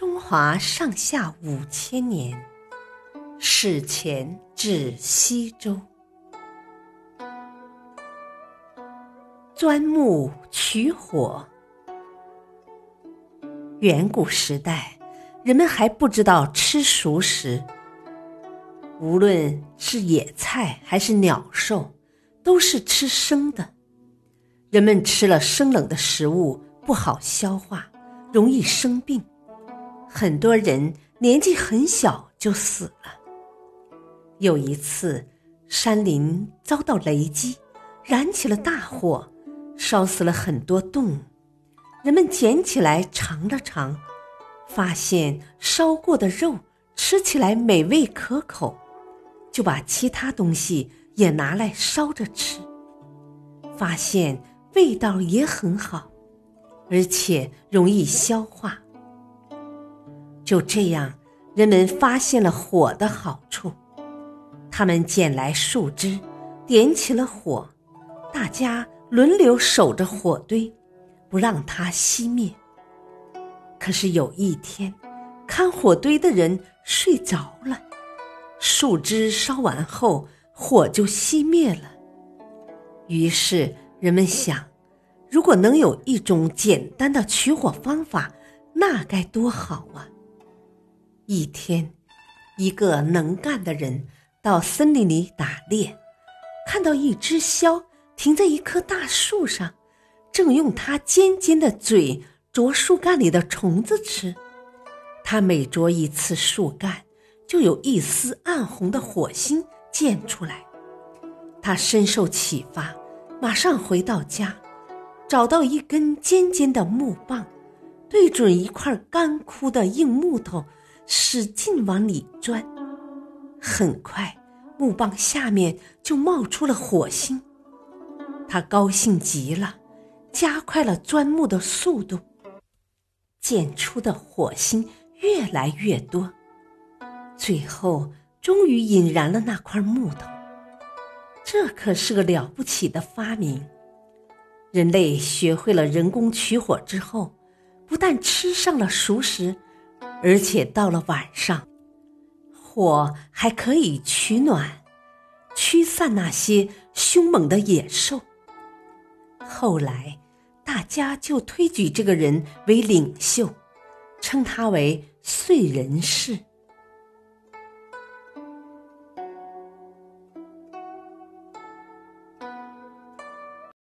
中华上下五千年，史前至西周，钻木取火。远古时代，人们还不知道吃熟食，无论是野菜还是鸟兽，都是吃生的。人们吃了生冷的食物不好消化，容易生病。很多人年纪很小就死了。有一次，山林遭到雷击，燃起了大火，烧死了很多动物。人们捡起来尝了尝，发现烧过的肉吃起来美味可口，就把其他东西也拿来烧着吃，发现味道也很好，而且容易消化。就这样，人们发现了火的好处。他们捡来树枝，点起了火，大家轮流守着火堆，不让它熄灭。可是有一天，看火堆的人睡着了，树枝烧完后，火就熄灭了。于是人们想，如果能有一种简单的取火方法，那该多好啊！一天，一个能干的人到森林里打猎，看到一只枭停在一棵大树上，正用它尖尖的嘴啄树干里的虫子吃。他每啄一次树干，就有一丝暗红的火星溅出来。他深受启发，马上回到家，找到一根尖尖的木棒，对准一块干枯的硬木头。使劲往里钻，很快木棒下面就冒出了火星。他高兴极了，加快了钻木的速度。溅出的火星越来越多，最后终于引燃了那块木头。这可是个了不起的发明！人类学会了人工取火之后，不但吃上了熟食。而且到了晚上，火还可以取暖，驱散那些凶猛的野兽。后来，大家就推举这个人为领袖，称他为燧人氏。